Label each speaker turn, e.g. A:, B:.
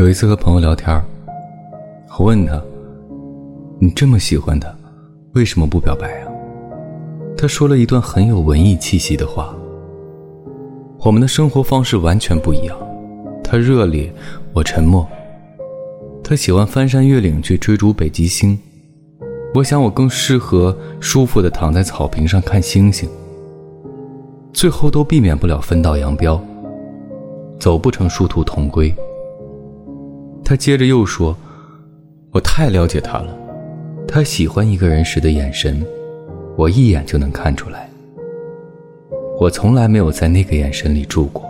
A: 有一次和朋友聊天，我问他：“你这么喜欢他，为什么不表白啊？”他说了一段很有文艺气息的话：“我们的生活方式完全不一样，他热烈，我沉默。他喜欢翻山越岭去追逐北极星，我想我更适合舒服的躺在草坪上看星星。最后都避免不了分道扬镳，走不成殊途同归。”他接着又说：“我太了解他了，他喜欢一个人时的眼神，我一眼就能看出来。我从来没有在那个眼神里住过。”